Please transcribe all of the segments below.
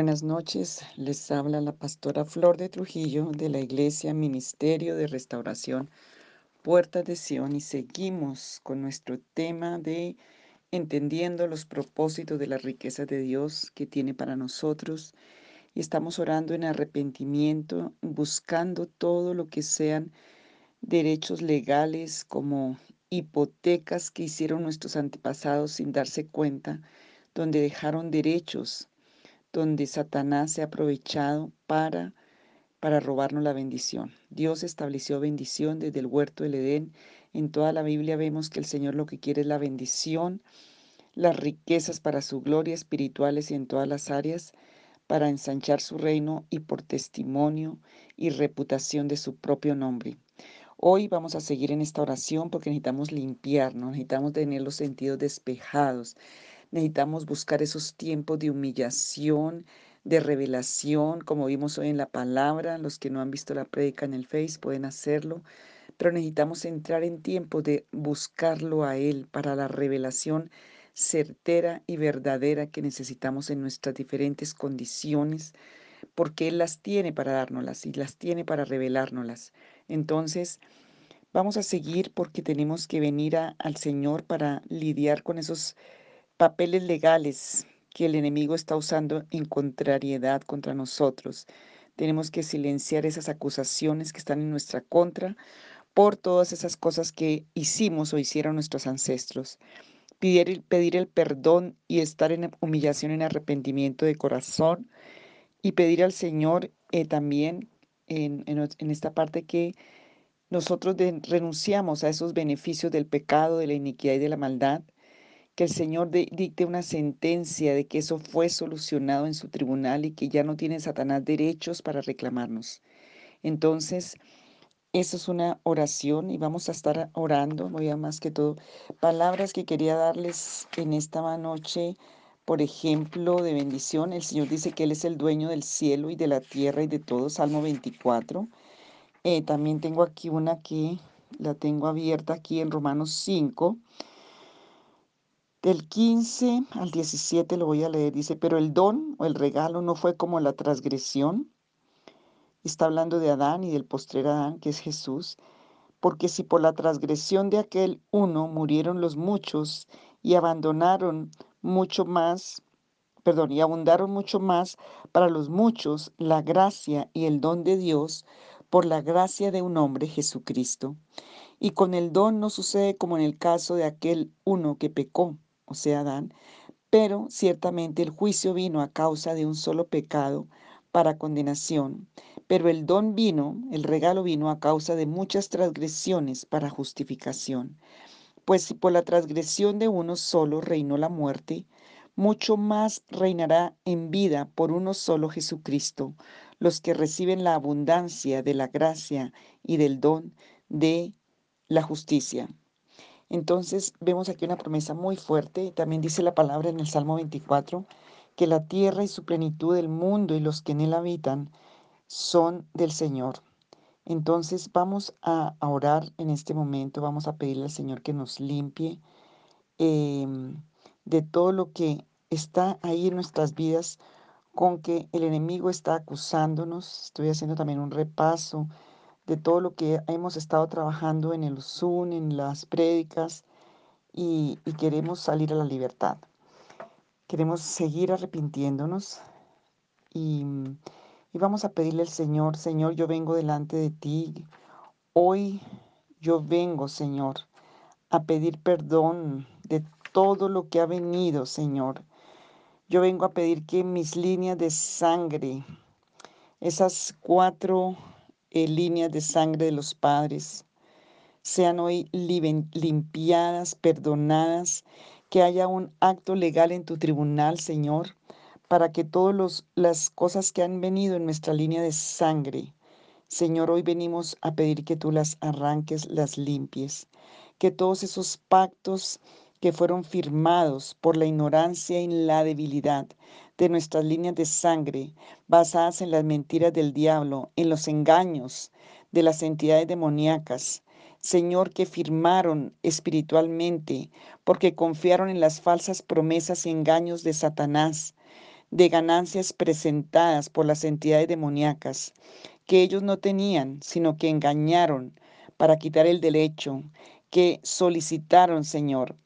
Buenas noches, les habla la pastora Flor de Trujillo de la Iglesia Ministerio de Restauración Puerta de Sion y seguimos con nuestro tema de entendiendo los propósitos de la riqueza de Dios que tiene para nosotros y estamos orando en arrepentimiento, buscando todo lo que sean derechos legales como hipotecas que hicieron nuestros antepasados sin darse cuenta, donde dejaron derechos donde Satanás se ha aprovechado para, para robarnos la bendición. Dios estableció bendición desde el huerto del Edén. En toda la Biblia vemos que el Señor lo que quiere es la bendición, las riquezas para su gloria espirituales y en todas las áreas, para ensanchar su reino y por testimonio y reputación de su propio nombre. Hoy vamos a seguir en esta oración porque necesitamos limpiarnos, necesitamos tener los sentidos despejados, Necesitamos buscar esos tiempos de humillación, de revelación, como vimos hoy en la palabra. Los que no han visto la prédica en el Face pueden hacerlo. Pero necesitamos entrar en tiempo de buscarlo a Él para la revelación certera y verdadera que necesitamos en nuestras diferentes condiciones, porque Él las tiene para dárnoslas y las tiene para revelárnoslas. Entonces, vamos a seguir porque tenemos que venir al Señor para lidiar con esos papeles legales que el enemigo está usando en contrariedad contra nosotros. Tenemos que silenciar esas acusaciones que están en nuestra contra por todas esas cosas que hicimos o hicieron nuestros ancestros. Pedir, pedir el perdón y estar en humillación, en arrepentimiento de corazón y pedir al Señor eh, también en, en, esta parte que nosotros renunciamos a esos beneficios del pecado, de la iniquidad y de la maldad que el Señor dicte una sentencia de que eso fue solucionado en su tribunal y que ya no tiene Satanás derechos para reclamarnos. Entonces, eso es una oración y vamos a estar orando, voy a más que todo, palabras que quería darles en esta noche, por ejemplo, de bendición. El Señor dice que Él es el dueño del cielo y de la tierra y de todo, Salmo 24. Eh, también tengo aquí una que la tengo abierta aquí en Romanos 5 del 15 al 17 lo voy a leer. Dice, pero el don o el regalo no fue como la transgresión. Está hablando de Adán y del postrer Adán, que es Jesús. Porque si por la transgresión de aquel uno murieron los muchos y abandonaron mucho más, perdón, y abundaron mucho más para los muchos la gracia y el don de Dios por la gracia de un hombre Jesucristo. Y con el don no sucede como en el caso de aquel uno que pecó o sea, Adán, pero ciertamente el juicio vino a causa de un solo pecado para condenación, pero el don vino, el regalo vino a causa de muchas transgresiones para justificación. Pues si por la transgresión de uno solo reinó la muerte, mucho más reinará en vida por uno solo Jesucristo, los que reciben la abundancia de la gracia y del don de la justicia. Entonces vemos aquí una promesa muy fuerte. También dice la palabra en el Salmo 24 que la tierra y su plenitud, el mundo y los que en él habitan son del Señor. Entonces vamos a, orar en este momento, vamos a pedirle al Señor que nos limpie em, de todo lo que está ahí en nuestras vidas con que el enemigo está acusándonos. Estoy haciendo también un repaso de todo lo que hemos estado trabajando en el Zoom, en las prédicas, y, queremos salir a la libertad. Queremos seguir arrepintiéndonos y, y vamos a pedirle al Señor, Señor, yo vengo delante de ti. Hoy yo vengo, Señor, a pedir perdón de todo lo que ha venido, Señor. Yo vengo a pedir que mis líneas de sangre, esas cuatro líneas de sangre de los padres. Sean hoy limpiadas, perdonadas, que haya un acto legal en tu tribunal, Señor, para que todas las cosas que han venido en nuestra línea de sangre, Señor, hoy venimos a pedir que tú las arranques, las limpies, que todos esos pactos que fueron firmados por la ignorancia y la debilidad de nuestras líneas de sangre, basadas en las mentiras del diablo, en los engaños de las entidades demoníacas, Señor, que firmaron espiritualmente porque confiaron en las falsas promesas y engaños de Satanás. de ganancias presentadas por las entidades demoníacas que ellos no tenían, sino que engañaron para quitar el derecho, que solicitaron, Señor,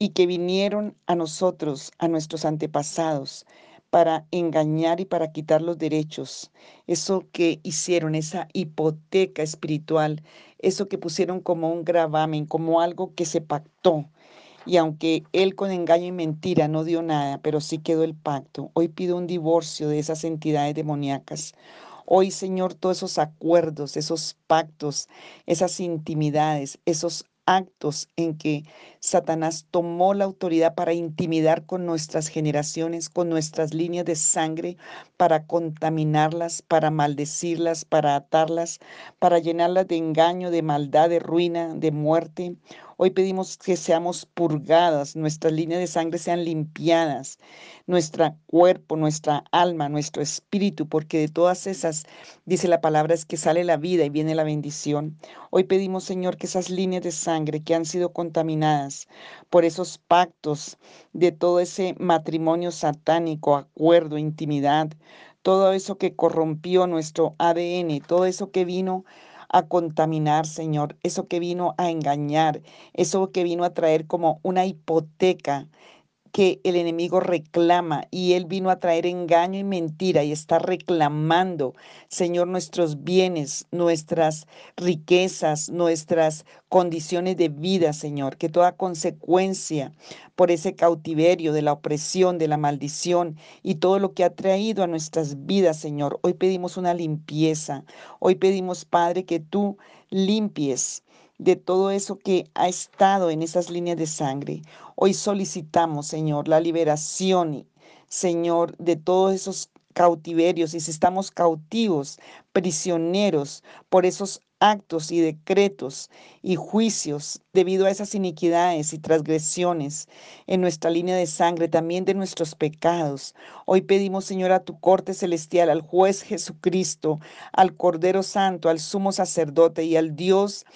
y que vinieron a nosotros, a nuestros antepasados, para engañar y para quitar los derechos. Eso que hicieron, esa hipoteca espiritual, eso que pusieron como un gravamen, como algo que se pactó. Y aunque él con engaño y mentira no dio nada, pero sí quedó el pacto, hoy pido un divorcio de esas entidades demoníacas. Hoy, Señor, todos esos acuerdos, esos pactos, esas intimidades, esos actos en que Satanás tomó la autoridad para intimidar con nuestras generaciones, con nuestras líneas de sangre, para contaminarlas, para maldecirlas, para atarlas, para llenarlas de engaño, de maldad, de ruina, de muerte. Hoy pedimos que seamos purgadas, nuestras líneas de sangre sean limpiadas, nuestro cuerpo, nuestra alma, nuestro espíritu, porque de todas esas, dice la palabra, es que sale la vida y viene la bendición. Hoy pedimos, Señor, que esas líneas de sangre que han sido contaminadas por esos pactos de todo ese matrimonio satánico, acuerdo, intimidad, todo eso que corrompió nuestro ADN, todo eso que vino a contaminar, Señor, eso que vino a engañar, eso que vino a traer como una hipoteca que el enemigo reclama y él vino a traer engaño y mentira y está reclamando, Señor, nuestros bienes, nuestras riquezas, nuestras condiciones de vida, Señor, que toda consecuencia por ese cautiverio de la opresión, de la maldición y todo lo que ha traído a nuestras vidas, Señor. Hoy pedimos una limpieza. Hoy pedimos, Padre, que tú limpies de todo eso que ha estado en esas líneas de sangre. Hoy solicitamos, Señor, la liberación, Señor, de todos esos cautiverios y si estamos cautivos, prisioneros por esos actos y decretos y juicios debido a esas iniquidades y transgresiones en nuestra línea de sangre, también de nuestros pecados. Hoy pedimos, Señor, a tu corte celestial, al juez Jesucristo, al Cordero Santo, al sumo sacerdote y al Dios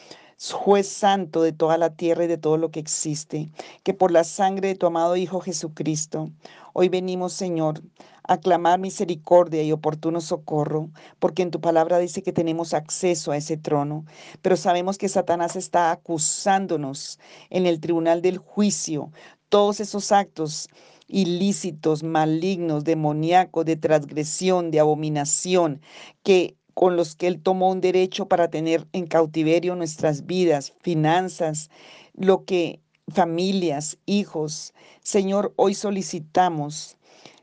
juez santo de toda la tierra y de todo lo que existe, que por la sangre de tu amado Hijo Jesucristo, hoy venimos, Señor, a clamar misericordia y oportuno socorro, porque en tu palabra dice que tenemos acceso a ese trono, pero sabemos que Satanás está acusándonos en el tribunal del juicio todos esos actos ilícitos, malignos, demoníacos, de transgresión, de abominación, que con los que Él tomó un derecho para tener en cautiverio nuestras vidas, finanzas, lo que familias, hijos. Señor, hoy solicitamos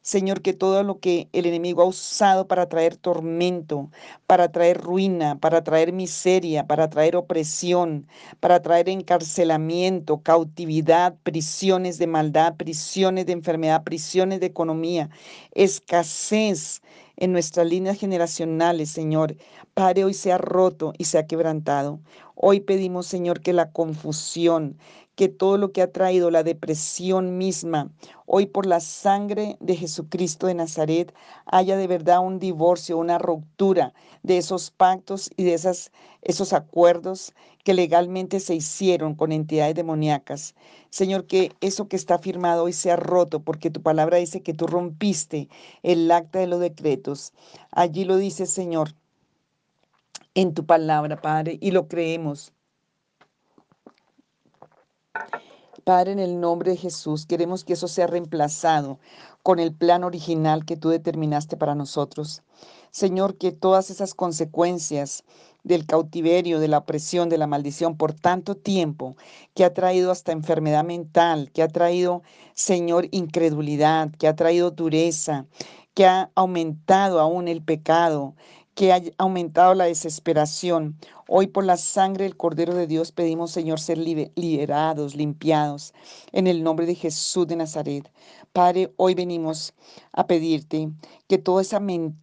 Señor, que todo lo que el enemigo ha usado para traer tormento, para traer ruina, para traer miseria, para traer opresión, para traer encarcelamiento, cautividad, prisiones de maldad, prisiones de enfermedad, prisiones de economía, escasez, en nuestras líneas generacionales, Señor. Padre, hoy sea roto y sea quebrantado. Hoy pedimos, Señor, que la confusión, que todo lo que ha traído la depresión misma, hoy por la sangre de Jesucristo de Nazaret, haya de verdad un divorcio, una ruptura de esos pactos y de esas, esos acuerdos que legalmente se hicieron con entidades demoníacas. Señor, que eso que está firmado hoy sea roto, porque tu palabra dice que tú rompiste el acta de los decretos. Allí lo dice, Señor, en tu palabra, Padre, y lo creemos. Padre, en el nombre de Jesús, queremos que eso sea reemplazado con el plan original que tú determinaste para nosotros. Señor, que todas esas consecuencias del cautiverio, de la opresión, de la maldición por tanto tiempo, que ha traído hasta enfermedad mental, que ha traído, Señor, incredulidad, que ha traído dureza, que ha aumentado aún el pecado, que ha aumentado la desesperación. Hoy por la sangre del Cordero de Dios pedimos, Señor, ser liberados, limpiados, en el nombre de Jesús de Nazaret. Padre, hoy venimos a pedirte que toda esa mentira,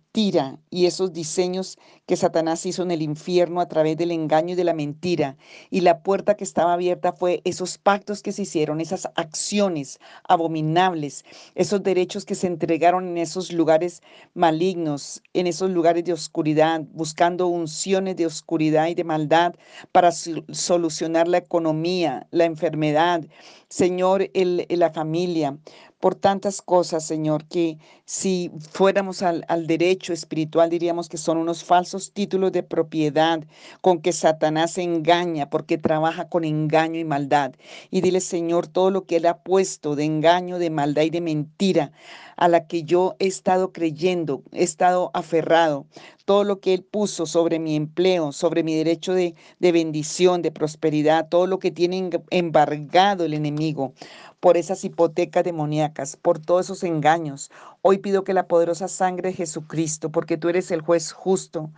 y esos diseños que Satanás hizo en el infierno a través del engaño y de la mentira. Y la puerta que estaba abierta fue esos pactos que se hicieron, esas acciones abominables, esos derechos que se entregaron en esos lugares malignos, en esos lugares de oscuridad, buscando unciones de oscuridad y de maldad para solucionar la economía, la enfermedad, Señor, el, la familia. Por tantas cosas, Señor, que si fuéramos al, al, derecho espiritual diríamos que son unos falsos títulos de propiedad con que Satanás engaña porque trabaja con engaño y maldad. Y dile, Señor, todo lo que Él ha puesto de engaño, de maldad y de mentira a la que yo he estado creyendo, he estado aferrado, todo lo que Él puso sobre mi empleo, sobre mi derecho de, bendición, de prosperidad, todo lo que tiene embargado el enemigo por esas hipotecas demoníacas, por todos esos engaños. Hoy pido que la poderosa sangre de Jesucristo, porque tú eres el juez justo.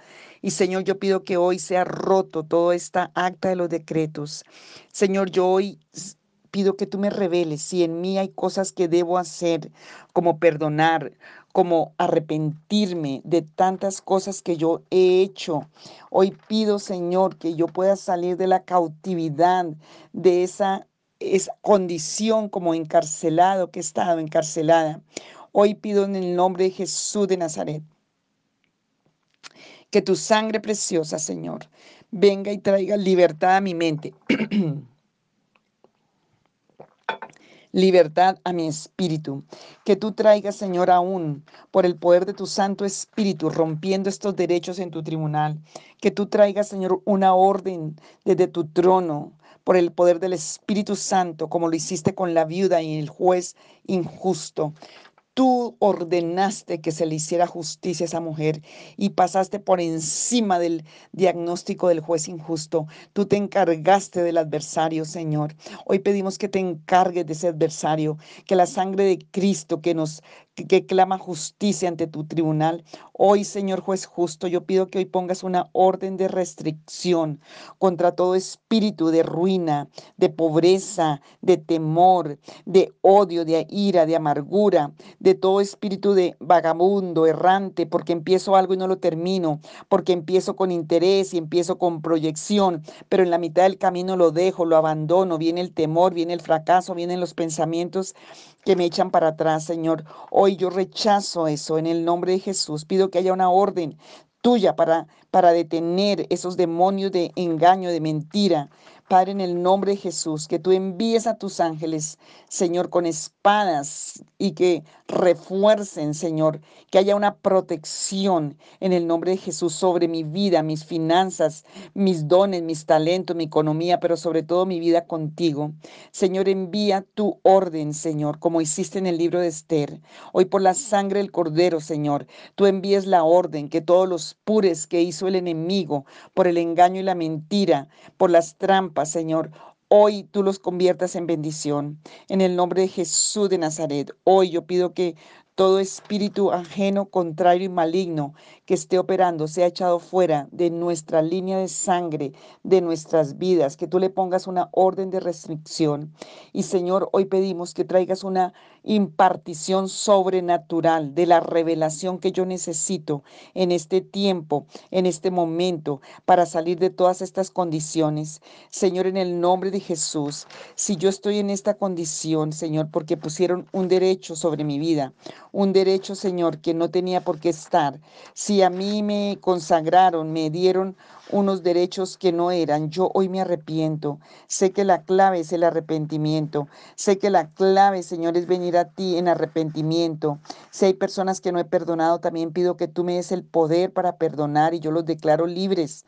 Y Señor, yo pido que hoy sea roto toda esta acta de los decretos. Señor, yo hoy pido que tú me reveles si en mí hay cosas que debo hacer, como perdonar, como arrepentirme de tantas cosas que yo he hecho. Hoy pido, Señor, que yo pueda salir de la cautividad, de esa, esa condición como encarcelado que he estado encarcelada. Hoy pido en el nombre de Jesús de Nazaret que tu sangre preciosa, Señor, venga y traiga libertad a mi mente. libertad a mi espíritu. Que tú traigas, Señor, aún por el poder de tu Santo Espíritu, rompiendo estos derechos en tu tribunal. Que tú traigas, Señor, una orden desde tu trono por el poder del Espíritu Santo, como lo hiciste con la viuda y el juez injusto. Tú ordenaste que se le hiciera justicia a esa mujer y pasaste por encima del diagnóstico del juez injusto. Tú te encargaste del adversario, Señor. Hoy pedimos que te encargues de ese adversario, que la sangre de Cristo que nos que, clama justicia ante tu tribunal. Hoy, Señor juez justo, yo pido que hoy pongas una orden de restricción contra todo espíritu de ruina, de pobreza, de temor, de odio, de ira, de amargura, de todo espíritu de vagabundo, errante, porque empiezo algo y no lo termino, porque empiezo con interés y empiezo con proyección, pero en la mitad del camino lo dejo, lo abandono, viene el temor, viene el fracaso, vienen los pensamientos que me echan para atrás, Señor. Hoy yo rechazo eso en el nombre de Jesús. Pido que haya una orden tuya para, para detener esos demonios de engaño, de mentira, Padre, en el nombre de Jesús, que tú envíes a tus ángeles, Señor, con espadas y que refuercen, Señor, que haya una protección en el nombre de Jesús sobre mi vida, mis finanzas, mis dones, mis talentos, mi economía, pero sobre todo mi vida contigo. Señor, envía tu orden, Señor, como hiciste en el libro de Esther. Hoy por la sangre del Cordero, Señor, tú envíes la orden que todos los pures que hizo el enemigo por el engaño y la mentira, por las trampas, Señor. Hoy tú los conviertas en bendición. En el nombre de Jesús de Nazaret, hoy yo pido que todo espíritu ajeno, contrario y maligno que esté operando sea echado fuera de nuestra línea de sangre, de nuestras vidas, que tú le pongas una orden de restricción. Y Señor, hoy pedimos que traigas una impartición sobrenatural de la revelación que yo necesito en este tiempo, en este momento, para salir de todas estas condiciones. Señor, en el nombre de Jesús, si yo estoy en esta condición, Señor, porque pusieron un derecho sobre mi vida, un derecho, Señor, que no tenía por qué estar. Si a mí me consagraron, me dieron unos derechos que no eran, yo hoy me arrepiento. Sé que la clave es el arrepentimiento. Sé que la clave, Señor, es venir a ti en arrepentimiento. Si hay personas que no he perdonado, también pido que tú me des el poder para perdonar y yo los declaro libres.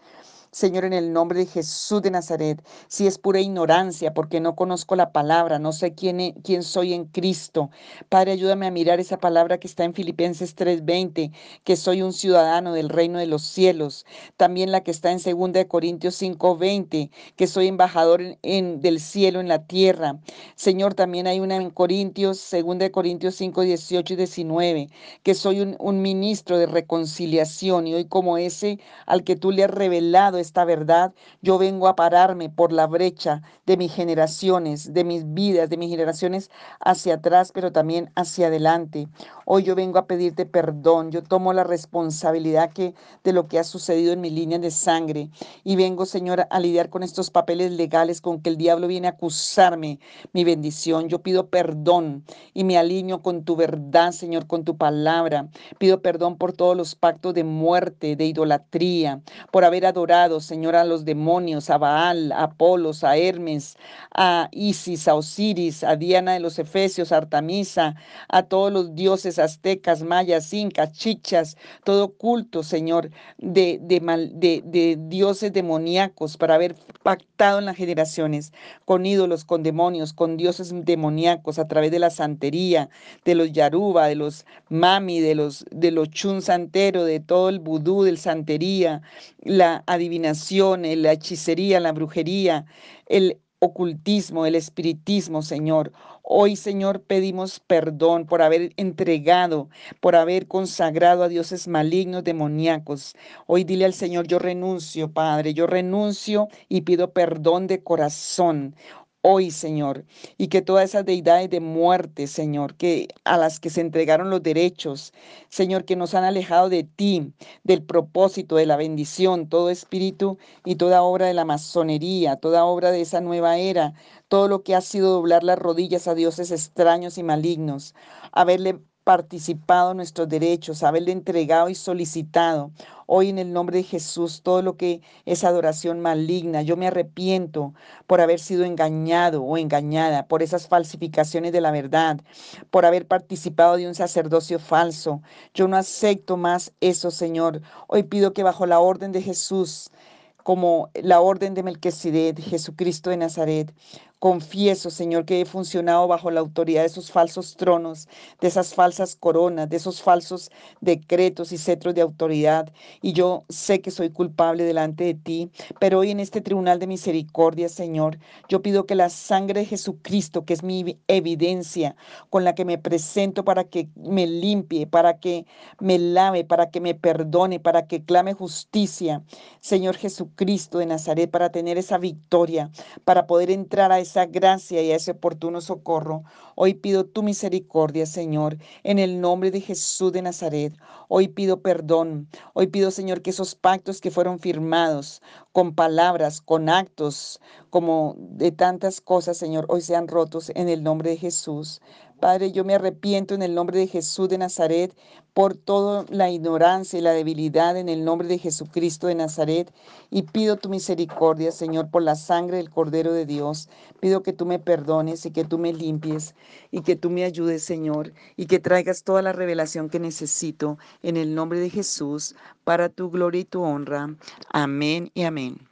Señor, en el nombre de Jesús de Nazaret, si es pura ignorancia porque no conozco la palabra, no sé quién, e, quién soy en Cristo. Padre, ayúdame a mirar esa palabra que está en Filipenses 3:20, que soy un ciudadano del reino de los cielos. También la que está en 2 Corintios 5:20, que soy embajador en, del cielo en la tierra. Señor, también hay una en Corintios, 2 Corintios 5, 18 y 19, que soy un, un ministro de reconciliación y hoy como ese al que tú le has revelado esta verdad, yo vengo a pararme por la brecha de mis generaciones, de mis vidas, de mis generaciones hacia atrás, pero también hacia adelante. Hoy yo vengo a pedirte perdón. Yo tomo la responsabilidad que, de lo que ha sucedido en mi línea de sangre. Y vengo, Señor, a lidiar con estos papeles legales con que el diablo viene a acusarme mi bendición. Yo pido perdón y me alineo con tu verdad, Señor, con tu palabra. Pido perdón por todos los pactos de muerte, de idolatría, por haber adorado Señor, a los demonios, a Baal, a Apolos, a Hermes, a Isis, a Osiris, a Diana de los Efesios, a Artemisa, a todos los dioses aztecas, mayas, incas, chichas, todo culto, Señor, de, de, de dioses demoníacos para haber pactado en las generaciones con ídolos, con demonios, con dioses demoníacos a través de la santería, de los yaruba, de los mami, de los, de los chun santero, de todo el vudú, del santería, la adivinación, la hechicería, la brujería, el ocultismo, el espiritismo, Señor. Hoy, Señor, pedimos perdón por haber entregado, por haber consagrado a dioses malignos, demoníacos. Hoy dile al Señor, yo renuncio, Padre, yo renuncio y pido perdón de corazón hoy, Señor, y que todas esas deidades de muerte, Señor, que a las que se entregaron los derechos, Señor, que nos han alejado de ti, del propósito, de la bendición, todo espíritu y toda obra de la masonería, toda obra de esa nueva era, todo lo que ha sido doblar las rodillas a dioses extraños y malignos, haberle participado nuestros derechos, haberle entregado y solicitado. Hoy en el nombre de Jesús, todo lo que es adoración maligna, yo me arrepiento por haber sido engañado o engañada por esas falsificaciones de la verdad, por haber participado de un sacerdocio falso. Yo no acepto más eso, Señor. Hoy pido que bajo la orden de Jesús, como la orden de Melquisedec, Jesucristo de Nazaret, Confieso, Señor, que he funcionado bajo la autoridad de esos falsos tronos, de esas falsas coronas, de esos falsos decretos y cetros de autoridad. Y yo sé que soy culpable delante de ti, pero hoy en este tribunal de misericordia, Señor, yo pido que la sangre de Jesucristo, que es mi evidencia con la que me presento para que me limpie, para que me lave, para que me perdone, para que clame justicia, Señor Jesucristo de Nazaret, para tener esa victoria, para poder entrar a ese esa gracia y a ese oportuno socorro. Hoy pido tu misericordia, Señor, en el nombre de Jesús de Nazaret. Hoy pido perdón. Hoy pido, Señor, que esos pactos que fueron firmados con palabras, con actos, como de tantas cosas, Señor, hoy sean rotos en el nombre de Jesús. Padre, yo me arrepiento en el nombre de Jesús de Nazaret por toda la ignorancia y la debilidad en el nombre de Jesucristo de Nazaret y pido tu misericordia, Señor, por la sangre del Cordero de Dios. Pido que tú me perdones y que tú me limpies y que tú me ayudes, Señor, y que traigas toda la revelación que necesito en el nombre de Jesús para tu gloria y tu honra. Amén y amén.